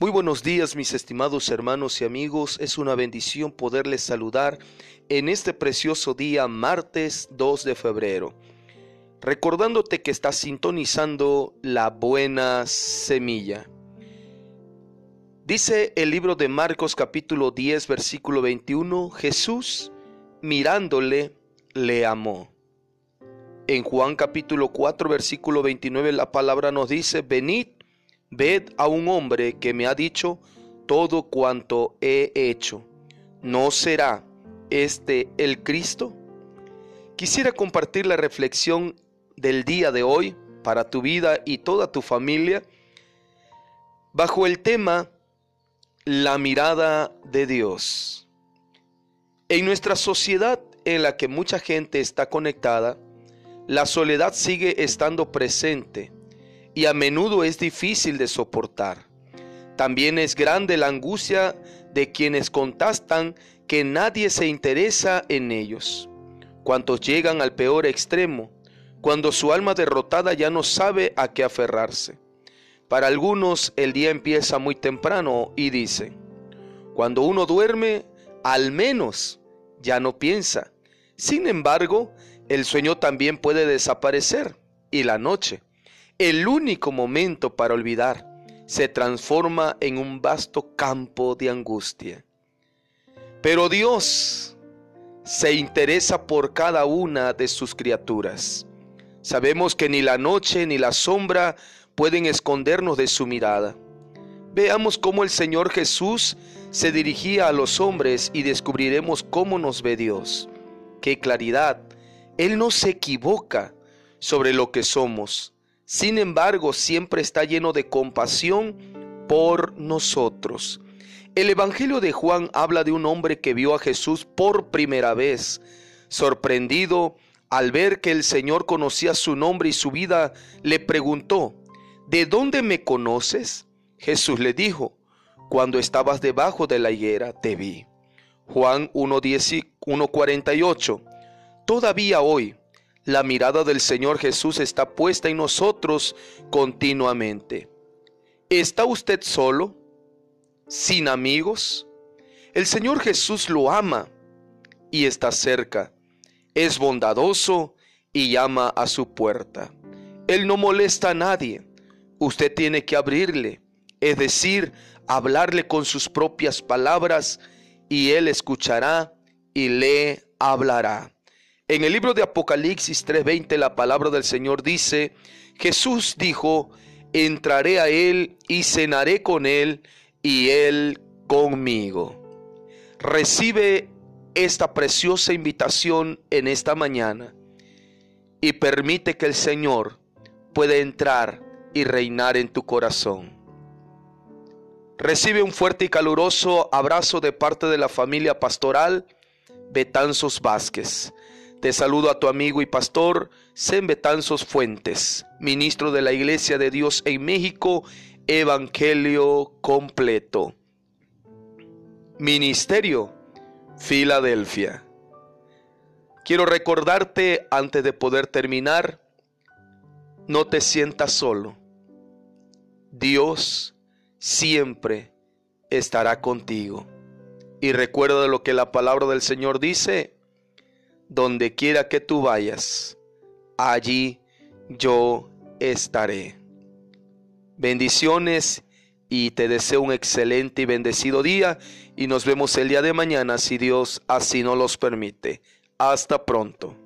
Muy buenos días mis estimados hermanos y amigos, es una bendición poderles saludar en este precioso día martes 2 de febrero, recordándote que estás sintonizando la buena semilla. Dice el libro de Marcos capítulo 10 versículo 21, Jesús mirándole le amó. En Juan capítulo 4 versículo 29 la palabra nos dice, venid Ved a un hombre que me ha dicho todo cuanto he hecho. ¿No será este el Cristo? Quisiera compartir la reflexión del día de hoy para tu vida y toda tu familia bajo el tema La mirada de Dios. En nuestra sociedad en la que mucha gente está conectada, la soledad sigue estando presente y a menudo es difícil de soportar. También es grande la angustia de quienes contestan que nadie se interesa en ellos. Cuantos llegan al peor extremo, cuando su alma derrotada ya no sabe a qué aferrarse. Para algunos el día empieza muy temprano y dice, cuando uno duerme, al menos ya no piensa. Sin embargo, el sueño también puede desaparecer y la noche el único momento para olvidar, se transforma en un vasto campo de angustia. Pero Dios se interesa por cada una de sus criaturas. Sabemos que ni la noche ni la sombra pueden escondernos de su mirada. Veamos cómo el Señor Jesús se dirigía a los hombres y descubriremos cómo nos ve Dios. Qué claridad. Él no se equivoca sobre lo que somos. Sin embargo, siempre está lleno de compasión por nosotros. El Evangelio de Juan habla de un hombre que vio a Jesús por primera vez, sorprendido al ver que el Señor conocía su nombre y su vida, le preguntó, ¿de dónde me conoces? Jesús le dijo, cuando estabas debajo de la higuera te vi. Juan 1.48 Todavía hoy, la mirada del Señor Jesús está puesta en nosotros continuamente. ¿Está usted solo? ¿Sin amigos? El Señor Jesús lo ama y está cerca. Es bondadoso y llama a su puerta. Él no molesta a nadie. Usted tiene que abrirle, es decir, hablarle con sus propias palabras y Él escuchará y le hablará. En el libro de Apocalipsis 3:20 la palabra del Señor dice, Jesús dijo, entraré a Él y cenaré con Él y Él conmigo. Recibe esta preciosa invitación en esta mañana y permite que el Señor pueda entrar y reinar en tu corazón. Recibe un fuerte y caluroso abrazo de parte de la familia pastoral Betanzos Vázquez. Te saludo a tu amigo y pastor Sem Betanzos Fuentes, ministro de la Iglesia de Dios en México, Evangelio completo. Ministerio, Filadelfia. Quiero recordarte antes de poder terminar, no te sientas solo. Dios siempre estará contigo. Y recuerda lo que la palabra del Señor dice, donde quiera que tú vayas, allí yo estaré. Bendiciones y te deseo un excelente y bendecido día y nos vemos el día de mañana si Dios así nos los permite. Hasta pronto.